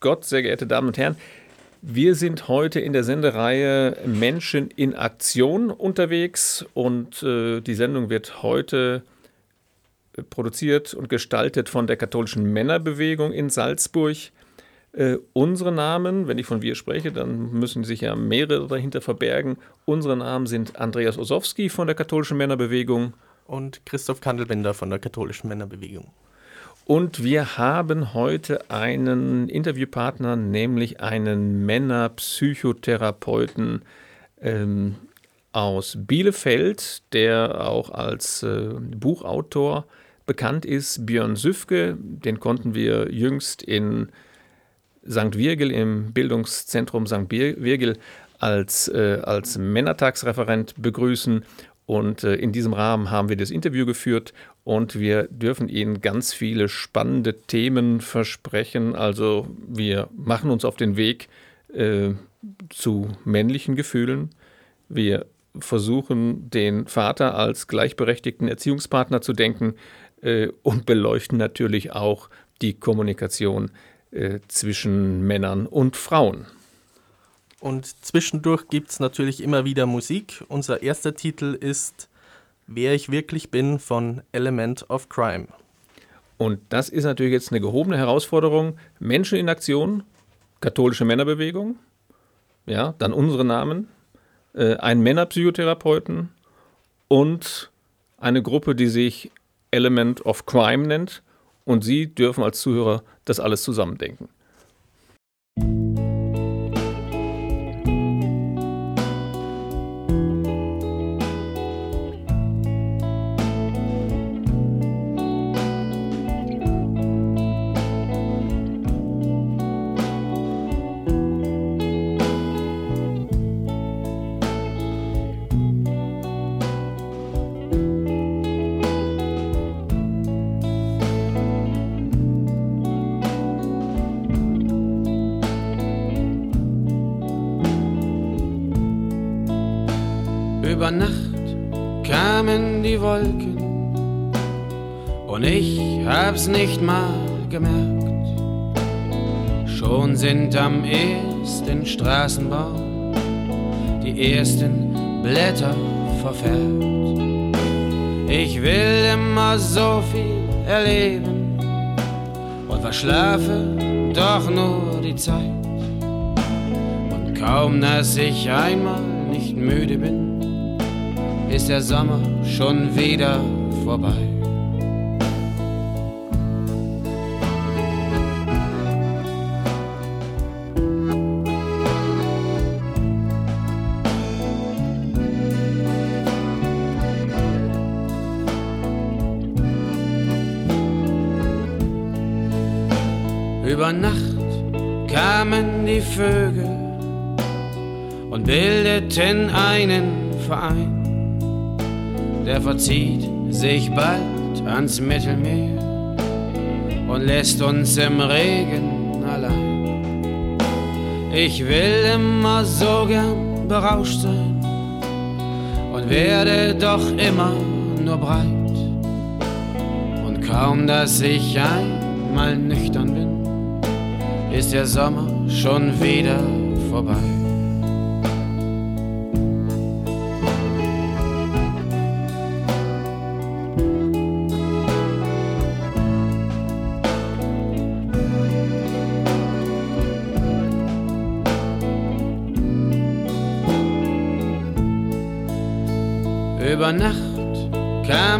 Gott, sehr geehrte Damen und Herren. Wir sind heute in der Sendereihe Menschen in Aktion unterwegs und äh, die Sendung wird heute produziert und gestaltet von der katholischen Männerbewegung in Salzburg. Äh, unsere Namen, wenn ich von wir spreche, dann müssen sich ja mehrere dahinter verbergen. Unsere Namen sind Andreas Osowski von der katholischen Männerbewegung und Christoph Kandelbender von der katholischen Männerbewegung. Und wir haben heute einen Interviewpartner, nämlich einen Männerpsychotherapeuten ähm, aus Bielefeld, der auch als äh, Buchautor bekannt ist, Björn Süfke. Den konnten wir jüngst in St. Virgil im Bildungszentrum St. Virgil als, äh, als Männertagsreferent begrüßen. Und äh, in diesem Rahmen haben wir das Interview geführt und wir dürfen Ihnen ganz viele spannende Themen versprechen. Also wir machen uns auf den Weg äh, zu männlichen Gefühlen. Wir versuchen den Vater als gleichberechtigten Erziehungspartner zu denken äh, und beleuchten natürlich auch die Kommunikation äh, zwischen Männern und Frauen. Und zwischendurch gibt es natürlich immer wieder Musik. Unser erster Titel ist Wer ich wirklich bin von Element of Crime. Und das ist natürlich jetzt eine gehobene Herausforderung. Menschen in Aktion, katholische Männerbewegung, ja, dann unsere Namen, äh, ein Männerpsychotherapeuten und eine Gruppe, die sich Element of Crime nennt. Und Sie dürfen als Zuhörer das alles zusammendenken. Über Nacht kamen die Wolken und ich hab's nicht mal gemerkt. Schon sind am ersten Straßenbau die ersten Blätter verfärbt. Ich will immer so viel erleben und verschlafe doch nur die Zeit. Und kaum, dass ich einmal nicht müde bin, ist der Sommer schon wieder vorbei. Über Nacht kamen die Vögel und bildeten einen Verein der verzieht sich bald ans Mittelmeer und lässt uns im Regen allein. Ich will immer so gern berauscht sein und werde doch immer nur breit. Und kaum, dass ich einmal nüchtern bin, ist der Sommer schon wieder vorbei.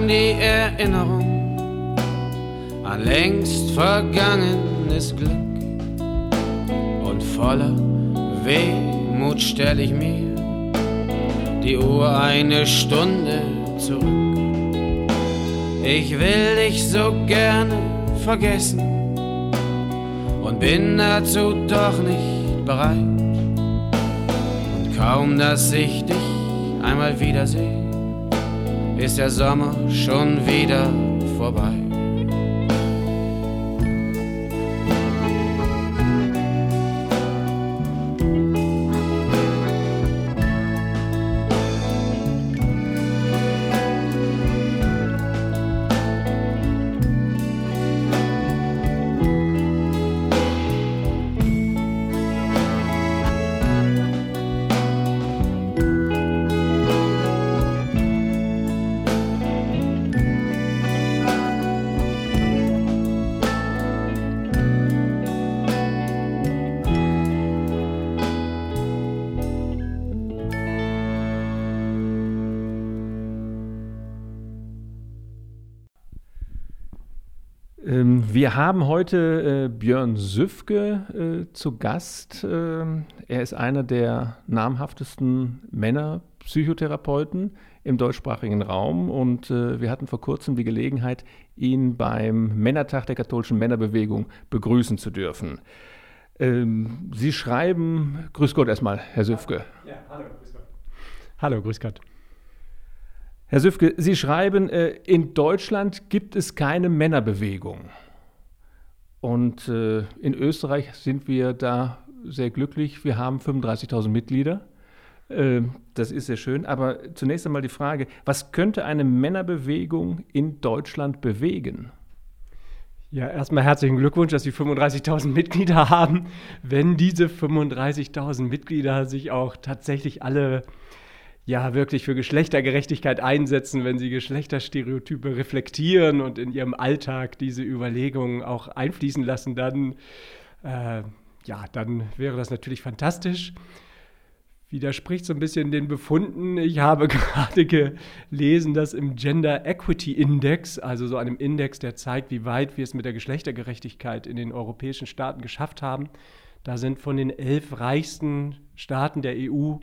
Die Erinnerung an längst vergangenes Glück. Und voller Wehmut stell ich mir die Uhr eine Stunde zurück. Ich will dich so gerne vergessen und bin dazu doch nicht bereit. Und kaum, dass ich dich einmal wiedersehe, ist der Sommer schon wieder vorbei. Wir haben heute äh, Björn Süfke äh, zu Gast. Ähm, er ist einer der namhaftesten Männerpsychotherapeuten im deutschsprachigen Raum und äh, wir hatten vor kurzem die Gelegenheit, ihn beim Männertag der katholischen Männerbewegung begrüßen zu dürfen. Ähm, Sie schreiben, grüß Gott erstmal, Herr Süfke. Ja, hallo, grüß Gott. Hallo, grüß Gott. Herr Süfke, Sie schreiben, äh, in Deutschland gibt es keine Männerbewegung. Und äh, in Österreich sind wir da sehr glücklich. Wir haben 35.000 Mitglieder. Äh, das ist sehr schön. Aber zunächst einmal die Frage, was könnte eine Männerbewegung in Deutschland bewegen? Ja, erstmal herzlichen Glückwunsch, dass Sie 35.000 Mitglieder haben. Wenn diese 35.000 Mitglieder sich auch tatsächlich alle ja wirklich für Geschlechtergerechtigkeit einsetzen, wenn sie Geschlechterstereotype reflektieren und in ihrem Alltag diese Überlegungen auch einfließen lassen, dann, äh, ja, dann wäre das natürlich fantastisch. Widerspricht so ein bisschen den Befunden. Ich habe gerade gelesen, dass im Gender Equity Index, also so einem Index, der zeigt, wie weit wir es mit der Geschlechtergerechtigkeit in den europäischen Staaten geschafft haben, da sind von den elf reichsten Staaten der EU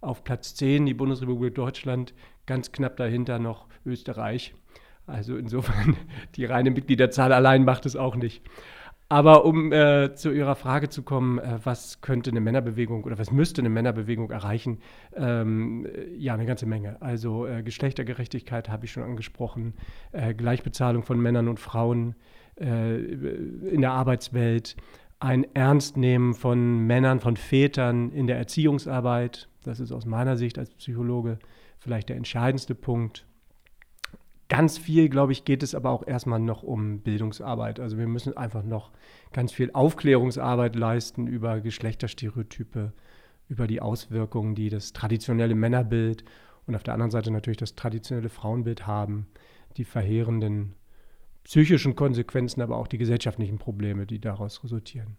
auf Platz 10 die Bundesrepublik Deutschland, ganz knapp dahinter noch Österreich. Also insofern, die reine Mitgliederzahl allein macht es auch nicht. Aber um äh, zu Ihrer Frage zu kommen, äh, was könnte eine Männerbewegung oder was müsste eine Männerbewegung erreichen? Ähm, ja, eine ganze Menge. Also äh, Geschlechtergerechtigkeit habe ich schon angesprochen, äh, Gleichbezahlung von Männern und Frauen äh, in der Arbeitswelt, ein Ernstnehmen von Männern, von Vätern in der Erziehungsarbeit, das ist aus meiner Sicht als Psychologe vielleicht der entscheidendste Punkt. Ganz viel, glaube ich, geht es aber auch erstmal noch um Bildungsarbeit. Also wir müssen einfach noch ganz viel Aufklärungsarbeit leisten über Geschlechterstereotype, über die Auswirkungen, die das traditionelle Männerbild und auf der anderen Seite natürlich das traditionelle Frauenbild haben, die verheerenden psychischen Konsequenzen, aber auch die gesellschaftlichen Probleme, die daraus resultieren.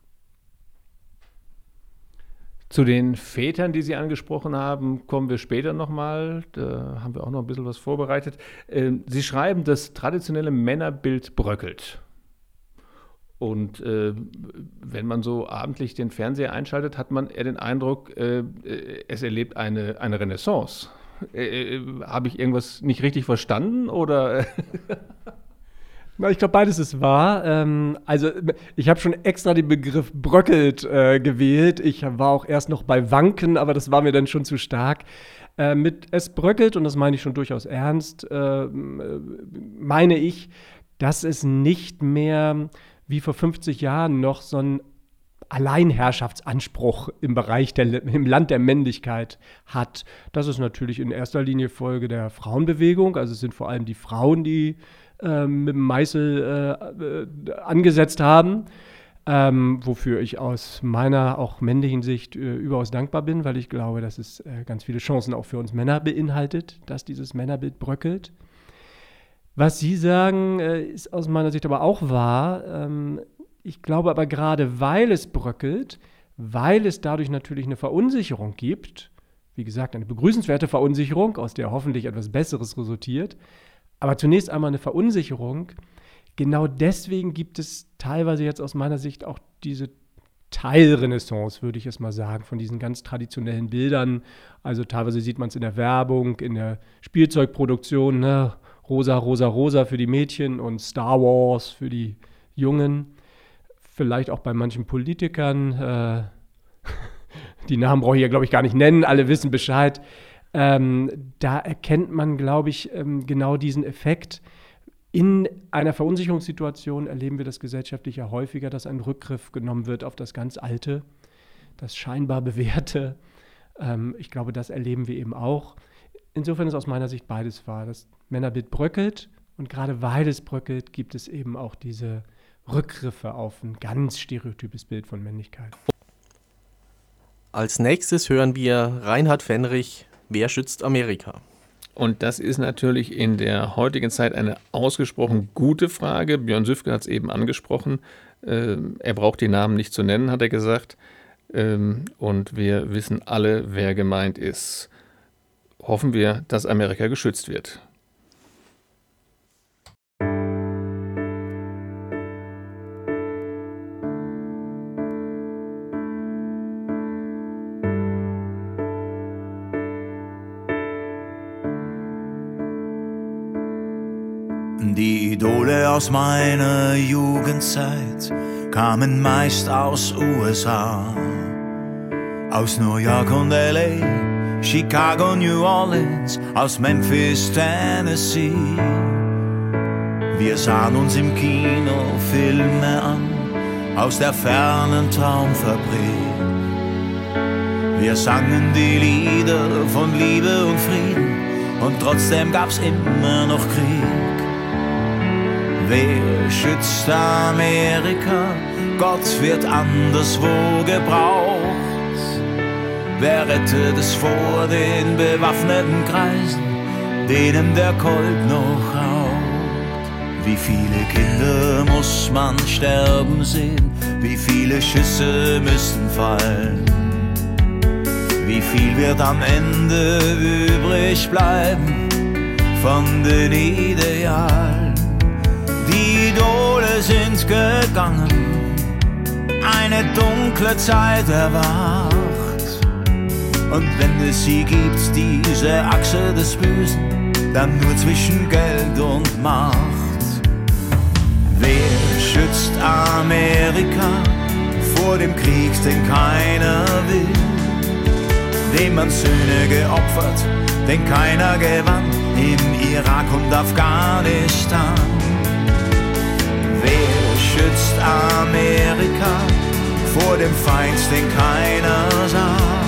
Zu den Vätern, die Sie angesprochen haben, kommen wir später nochmal. Da haben wir auch noch ein bisschen was vorbereitet. Ähm, Sie schreiben, das traditionelle Männerbild bröckelt. Und äh, wenn man so abendlich den Fernseher einschaltet, hat man eher den Eindruck, äh, äh es erlebt eine, eine Renaissance. Äh, äh Habe ich irgendwas nicht richtig verstanden oder? Ich glaube, beides ist wahr. Ähm, also ich habe schon extra den Begriff bröckelt äh, gewählt. Ich war auch erst noch bei Wanken, aber das war mir dann schon zu stark. Äh, mit es bröckelt, und das meine ich schon durchaus ernst, äh, meine ich, dass es nicht mehr wie vor 50 Jahren noch so ein Alleinherrschaftsanspruch im Bereich der, im Land der Männlichkeit hat. Das ist natürlich in erster Linie Folge der Frauenbewegung. Also es sind vor allem die Frauen, die ähm, mit dem Meißel äh, äh, angesetzt haben. Ähm, wofür ich aus meiner auch männlichen Sicht äh, überaus dankbar bin, weil ich glaube, dass es äh, ganz viele Chancen auch für uns Männer beinhaltet, dass dieses Männerbild bröckelt. Was Sie sagen, äh, ist aus meiner Sicht aber auch wahr. Ähm, ich glaube aber gerade, weil es bröckelt, weil es dadurch natürlich eine Verunsicherung gibt, wie gesagt, eine begrüßenswerte Verunsicherung, aus der hoffentlich etwas Besseres resultiert, aber zunächst einmal eine Verunsicherung, genau deswegen gibt es teilweise jetzt aus meiner Sicht auch diese Teilrenaissance, würde ich es mal sagen, von diesen ganz traditionellen Bildern. Also teilweise sieht man es in der Werbung, in der Spielzeugproduktion, ne? rosa, rosa, rosa für die Mädchen und Star Wars für die Jungen. Vielleicht auch bei manchen Politikern. Äh, die Namen brauche ich ja, glaube ich, gar nicht nennen, alle wissen Bescheid. Ähm, da erkennt man, glaube ich, ähm, genau diesen Effekt in einer Verunsicherungssituation erleben wir das gesellschaftlich ja häufiger, dass ein Rückgriff genommen wird auf das ganz Alte, das scheinbar Bewährte. Ähm, ich glaube, das erleben wir eben auch. Insofern ist aus meiner Sicht beides wahr. Das Männerbild bröckelt und gerade weil es bröckelt, gibt es eben auch diese Rückgriffe auf ein ganz stereotypes Bild von Männlichkeit. Als nächstes hören wir Reinhard Fenrich, Wer schützt Amerika? Und das ist natürlich in der heutigen Zeit eine ausgesprochen gute Frage. Björn Süfke hat es eben angesprochen. Ähm, er braucht die Namen nicht zu nennen, hat er gesagt. Ähm, und wir wissen alle, wer gemeint ist. Hoffen wir, dass Amerika geschützt wird. Aus meiner Jugendzeit kamen meist aus USA, aus New York und LA, Chicago, New Orleans, aus Memphis, Tennessee. Wir sahen uns im Kino Filme an, aus der fernen Traumfabrik. Wir sangen die Lieder von Liebe und Frieden und trotzdem gab's immer noch Krieg. Wer schützt Amerika? Gott wird anderswo gebraucht. Wer rettet es vor den bewaffneten Kreisen, denen der Colt noch raucht? Wie viele Kinder muss man sterben sehen? Wie viele Schüsse müssen fallen? Wie viel wird am Ende übrig bleiben von den Idealen? Idole sind gegangen, eine dunkle Zeit erwacht. Und wenn es sie gibt, diese Achse des Bösen, dann nur zwischen Geld und Macht. Wer schützt Amerika vor dem Krieg, den keiner will? Dem man Söhne geopfert, den keiner gewann, im Irak und Afghanistan schützt Amerika vor dem Feind, den keiner sah.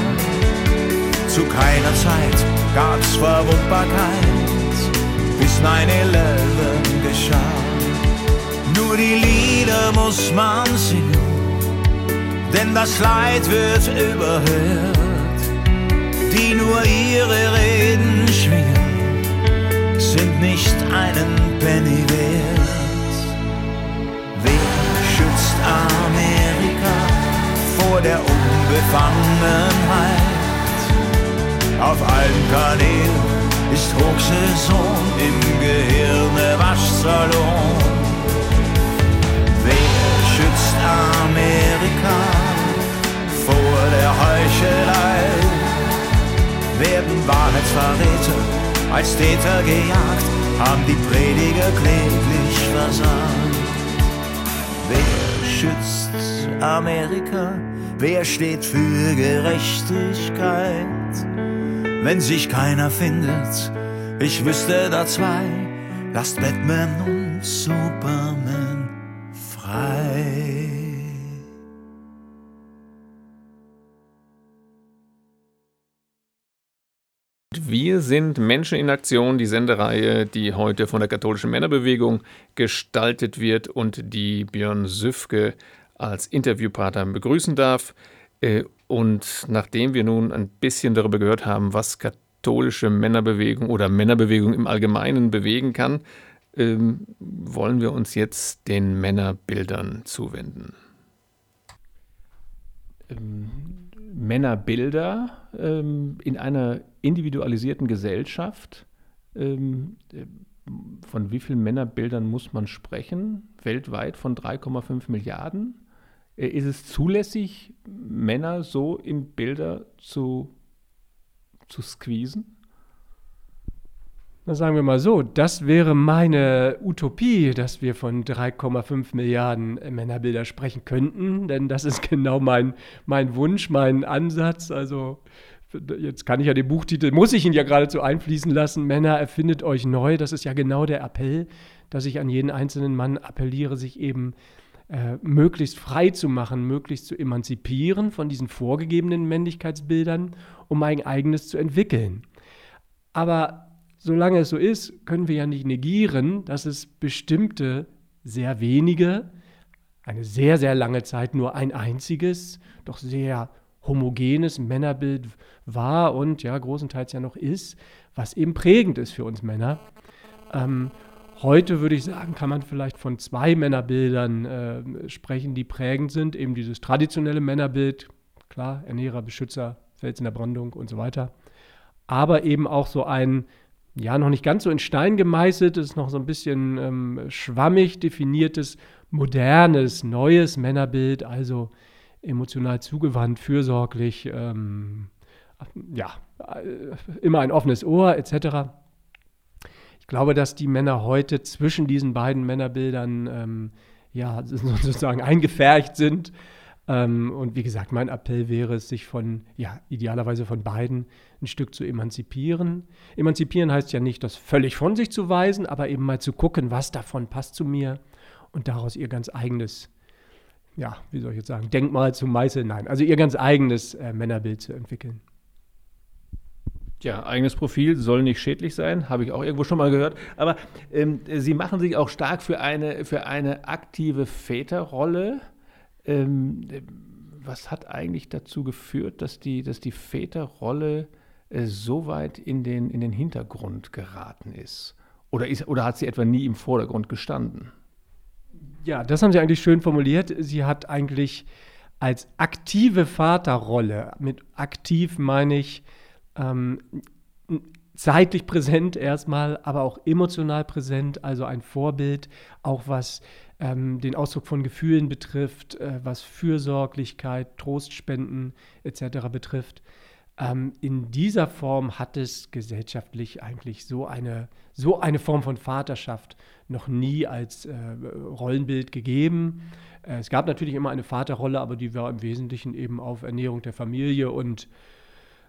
Zu keiner Zeit gab's Verwundbarkeit, bis 9-11 geschah. Nur die Lieder muss man singen, denn das Leid wird überhört. Die nur ihre Reden schwingen, sind nicht einen Penny wert. Amerika vor der Unbefangenheit. Auf allen Kanälen ist Hochsaison im Gehirne Waschsalon. Wer schützt Amerika vor der Heuchelei? Werden Wahrheitsverräter als Täter gejagt, haben die Prediger kläglich versagt. Schützt Amerika? Wer steht für Gerechtigkeit? Wenn sich keiner findet, ich wüsste da zwei, lasst Batman und Superman frei. Wir sind Menschen in Aktion, die Sendereihe, die heute von der katholischen Männerbewegung gestaltet wird und die Björn Süfke als Interviewpartner begrüßen darf. Äh, und nachdem wir nun ein bisschen darüber gehört haben, was katholische Männerbewegung oder Männerbewegung im Allgemeinen bewegen kann, ähm, wollen wir uns jetzt den Männerbildern zuwenden. Ähm, Männerbilder ähm, in einer individualisierten Gesellschaft ähm, von wie vielen Männerbildern muss man sprechen? Weltweit von 3,5 Milliarden? Äh, ist es zulässig, Männer so in Bilder zu, zu squeezen? Na, sagen wir mal so, das wäre meine Utopie, dass wir von 3,5 Milliarden Männerbilder sprechen könnten, denn das ist genau mein, mein Wunsch, mein Ansatz. Also jetzt kann ich ja den Buchtitel, muss ich ihn ja geradezu einfließen lassen, Männer, erfindet euch neu. Das ist ja genau der Appell, dass ich an jeden einzelnen Mann appelliere, sich eben äh, möglichst frei zu machen, möglichst zu emanzipieren von diesen vorgegebenen Männlichkeitsbildern, um ein eigenes zu entwickeln. Aber solange es so ist, können wir ja nicht negieren, dass es bestimmte, sehr wenige, eine sehr, sehr lange Zeit nur ein einziges, doch sehr homogenes Männerbild war und ja großenteils ja noch ist, was eben prägend ist für uns Männer. Ähm, heute würde ich sagen, kann man vielleicht von zwei Männerbildern äh, sprechen, die prägend sind. Eben dieses traditionelle Männerbild, klar, Ernährer, Beschützer, Fels in der Brandung und so weiter. Aber eben auch so ein ja, noch nicht ganz so in Stein gemeißelt, ist noch so ein bisschen ähm, schwammig definiertes, modernes, neues Männerbild, also emotional zugewandt, fürsorglich, ähm, ja, äh, immer ein offenes Ohr etc. Ich glaube, dass die Männer heute zwischen diesen beiden Männerbildern ähm, ja, sozusagen eingefärcht sind ähm, und wie gesagt, mein Appell wäre es, sich von, ja, idealerweise von beiden ein Stück zu emanzipieren. Emanzipieren heißt ja nicht, das völlig von sich zu weisen, aber eben mal zu gucken, was davon passt zu mir und daraus ihr ganz eigenes, ja, wie soll ich jetzt sagen, Denkmal zu meißeln. Nein, also ihr ganz eigenes äh, Männerbild zu entwickeln. Ja, eigenes Profil soll nicht schädlich sein, habe ich auch irgendwo schon mal gehört. Aber ähm, Sie machen sich auch stark für eine, für eine aktive Väterrolle. Ähm, was hat eigentlich dazu geführt, dass die, dass die Väterrolle äh, so weit in den, in den Hintergrund geraten ist? Oder, ist? oder hat sie etwa nie im Vordergrund gestanden? Ja, das haben Sie eigentlich schön formuliert. Sie hat eigentlich als aktive Vaterrolle, mit aktiv meine ich ähm, zeitlich präsent erstmal, aber auch emotional präsent, also ein Vorbild, auch was ähm, den Ausdruck von Gefühlen betrifft, äh, was Fürsorglichkeit, Trostspenden etc. betrifft. Ähm, in dieser Form hat es gesellschaftlich eigentlich so eine, so eine Form von Vaterschaft noch nie als äh, Rollenbild gegeben. Äh, es gab natürlich immer eine Vaterrolle, aber die war im Wesentlichen eben auf Ernährung der Familie und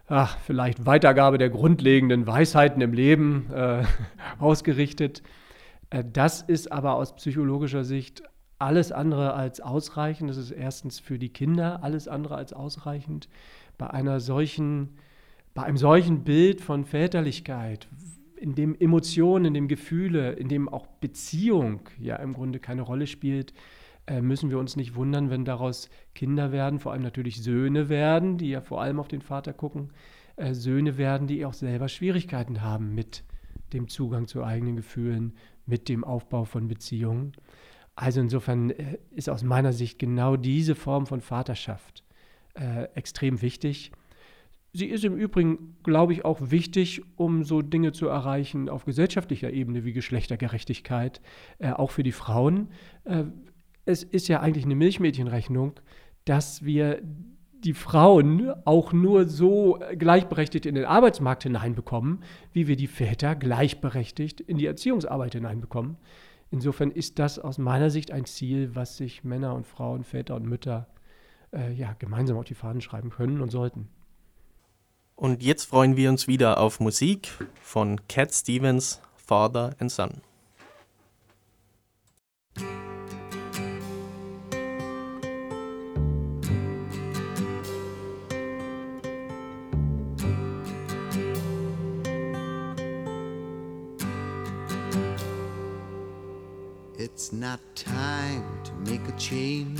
ach, vielleicht Weitergabe der grundlegenden Weisheiten im Leben äh, ausgerichtet. Äh, das ist aber aus psychologischer Sicht alles andere als ausreichend. Das ist erstens für die Kinder alles andere als ausreichend. Bei einer solchen, bei einem solchen Bild von Väterlichkeit, in dem Emotionen, in dem Gefühle, in dem auch Beziehung ja im Grunde keine Rolle spielt, äh, müssen wir uns nicht wundern, wenn daraus Kinder werden, vor allem natürlich Söhne werden, die ja vor allem auf den Vater gucken, äh, Söhne werden, die auch selber Schwierigkeiten haben mit dem Zugang zu eigenen Gefühlen, mit dem Aufbau von Beziehungen. Also insofern äh, ist aus meiner Sicht genau diese Form von Vaterschaft äh, extrem wichtig. Sie ist im Übrigen, glaube ich, auch wichtig, um so Dinge zu erreichen auf gesellschaftlicher Ebene wie Geschlechtergerechtigkeit, äh, auch für die Frauen. Äh, es ist ja eigentlich eine Milchmädchenrechnung, dass wir die Frauen auch nur so gleichberechtigt in den Arbeitsmarkt hineinbekommen, wie wir die Väter gleichberechtigt in die Erziehungsarbeit hineinbekommen. Insofern ist das aus meiner Sicht ein Ziel, was sich Männer und Frauen, Väter und Mütter äh, ja, gemeinsam auf die Fahnen schreiben können und sollten. Und jetzt freuen wir uns wieder auf Musik von Cat Stevens, Father and Son. It's not time to make a change.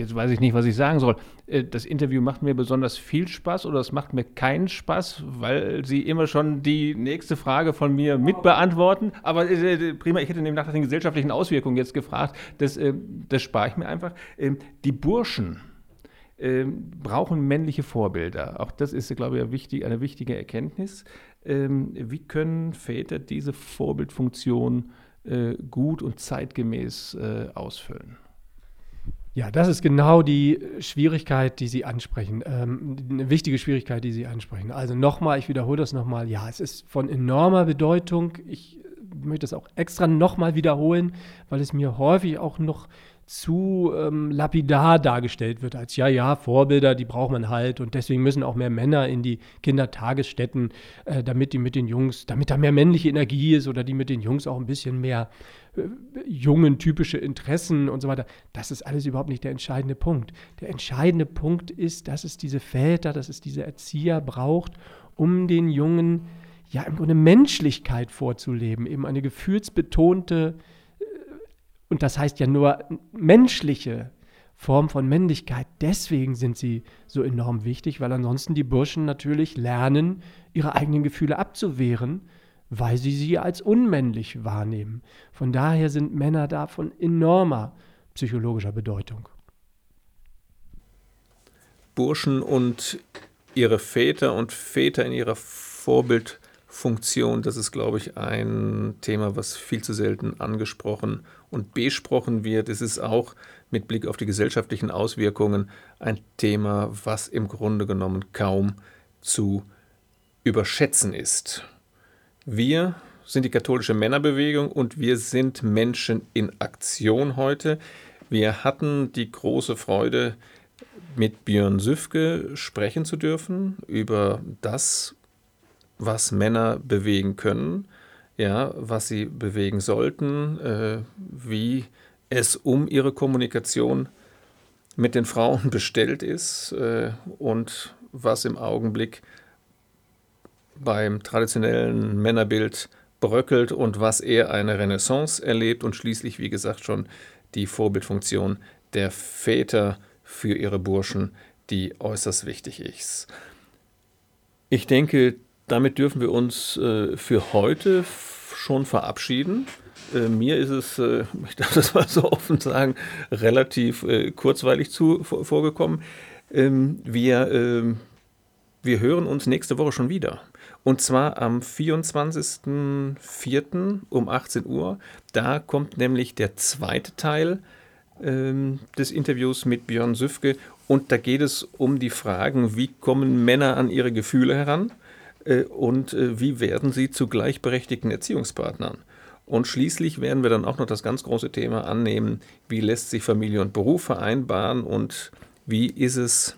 Jetzt weiß ich nicht, was ich sagen soll. Äh, Das Interview macht mir besonders viel Spaß oder es macht mir keinen Spaß, weil Sie immer schon die nächste Frage von mir mitbeantworten. Aber äh, prima, ich hätte nämlich nach den gesellschaftlichen Auswirkungen jetzt gefragt. Das, äh, das spare ich mir einfach. Ähm, Die Burschen ähm, brauchen männliche Vorbilder. Auch das ist, glaube ich, eine wichtige, eine wichtige Erkenntnis. Ähm, Wie können Väter diese Vorbildfunktion äh, gut und zeitgemäß äh, ausfüllen? Ja, das ist genau die Schwierigkeit, die Sie ansprechen. Ähm, eine wichtige Schwierigkeit, die Sie ansprechen. Also nochmal, ich wiederhole das nochmal. Ja, es ist von enormer Bedeutung. Ich möchte das auch extra nochmal wiederholen, weil es mir häufig auch noch zu ähm, lapidar dargestellt wird, als ja, ja, Vorbilder, die braucht man halt und deswegen müssen auch mehr Männer in die Kindertagesstätten, äh, damit die mit den Jungs, damit da mehr männliche Energie ist oder die mit den Jungs auch ein bisschen mehr äh, jungen typische Interessen und so weiter. Das ist alles überhaupt nicht der entscheidende Punkt. Der entscheidende Punkt ist, dass es diese Väter, dass es diese Erzieher braucht, um den Jungen ja im Grunde Menschlichkeit vorzuleben, eben eine gefühlsbetonte und das heißt ja nur menschliche Form von Männlichkeit. Deswegen sind sie so enorm wichtig, weil ansonsten die Burschen natürlich lernen, ihre eigenen Gefühle abzuwehren, weil sie sie als unmännlich wahrnehmen. Von daher sind Männer da von enormer psychologischer Bedeutung. Burschen und ihre Väter und Väter in ihrer Vorbildfunktion, das ist, glaube ich, ein Thema, was viel zu selten angesprochen und besprochen wird. Es ist auch mit Blick auf die gesellschaftlichen Auswirkungen ein Thema, was im Grunde genommen kaum zu überschätzen ist. Wir sind die katholische Männerbewegung und wir sind Menschen in Aktion heute. Wir hatten die große Freude, mit Björn Süfke sprechen zu dürfen über das, was Männer bewegen können, ja, was sie bewegen sollten, äh, wie es um ihre Kommunikation mit den Frauen bestellt ist äh, und was im Augenblick beim traditionellen Männerbild bröckelt und was eher eine Renaissance erlebt und schließlich, wie gesagt, schon die Vorbildfunktion der Väter für ihre Burschen, die äußerst wichtig ist. Ich denke, damit dürfen wir uns äh, für heute schon verabschieden. Äh, mir ist es, äh, ich darf das mal so offen sagen, relativ äh, kurzweilig zu, vor, vorgekommen. Ähm, wir, ähm, wir hören uns nächste Woche schon wieder. Und zwar am 24.04. um 18 Uhr. Da kommt nämlich der zweite Teil ähm, des Interviews mit Björn Süfke. Und da geht es um die Fragen, wie kommen Männer an ihre Gefühle heran äh, und äh, wie werden sie zu gleichberechtigten Erziehungspartnern. Und schließlich werden wir dann auch noch das ganz große Thema annehmen, wie lässt sich Familie und Beruf vereinbaren und wie ist es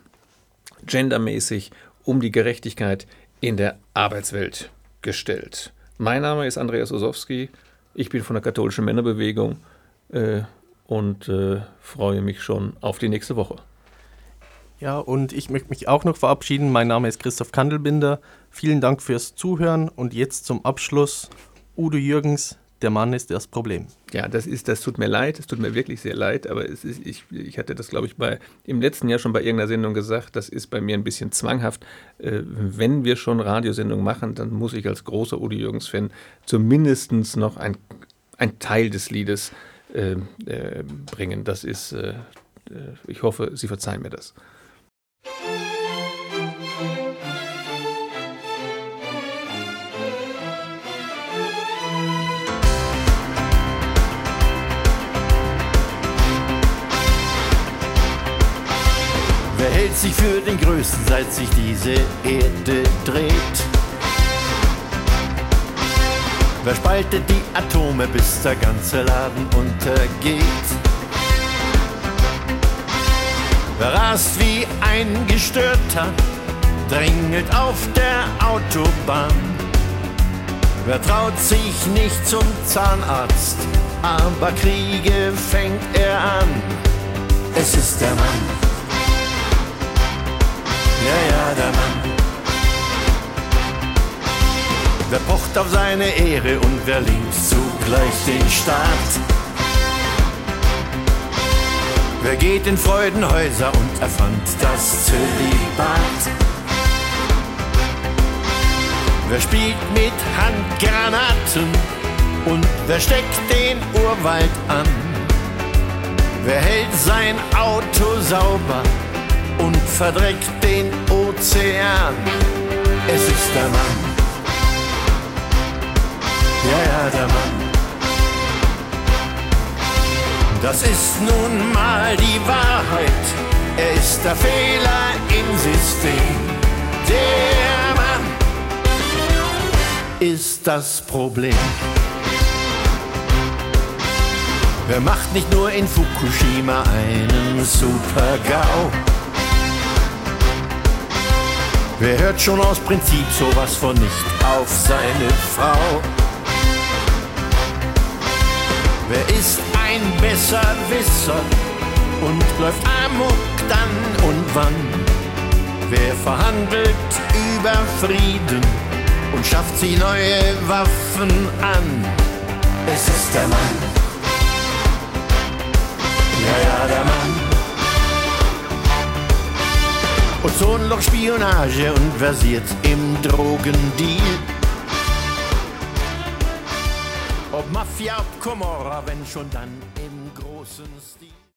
gendermäßig um die Gerechtigkeit in der Arbeitswelt gestellt. Mein Name ist Andreas Osowski, ich bin von der katholischen Männerbewegung äh, und äh, freue mich schon auf die nächste Woche. Ja, und ich möchte mich auch noch verabschieden. Mein Name ist Christoph Kandelbinder. Vielen Dank fürs Zuhören und jetzt zum Abschluss Udo Jürgens, der Mann ist das Problem. Ja, das ist, das tut mir leid, es tut mir wirklich sehr leid, aber es ist, ich, ich hatte das, glaube ich, bei, im letzten Jahr schon bei irgendeiner Sendung gesagt, das ist bei mir ein bisschen zwanghaft. Äh, wenn wir schon Radiosendungen machen, dann muss ich als großer Udi Jürgens-Fan zumindest noch ein, ein Teil des Liedes äh, äh, bringen. Das ist, äh, äh, ich hoffe, Sie verzeihen mir das. Hält sich für den Größten, seit sich diese Erde dreht? Wer spaltet die Atome, bis der ganze Laden untergeht? Wer rast wie ein Gestörter, drängelt auf der Autobahn? Wer traut sich nicht zum Zahnarzt, aber Kriege fängt er an? Es ist der Mann ja, ja, der Mann. Wer pocht auf seine Ehre und wer linkt zugleich den Staat? Wer geht in Freudenhäuser und erfand das Zölibat? Wer spielt mit Handgranaten und wer steckt den Urwald an? Wer hält sein Auto sauber und verdreckt den Ozean. Es ist der Mann. Ja, ja, der Mann. Das ist nun mal die Wahrheit. Er ist der Fehler im System. Der Mann ist das Problem. Wer macht nicht nur in Fukushima einen Super-GAU? Wer hört schon aus Prinzip sowas von nicht auf seine Frau? Wer ist ein Besserwisser und läuft amok dann und wann? Wer verhandelt über Frieden und schafft sie neue Waffen an? Es ist der Mann. Ja, ja, der Mann. Ozonloch, Spionage und versiert im Drogendeal. Ob Mafia, ob Komorra, wenn schon dann.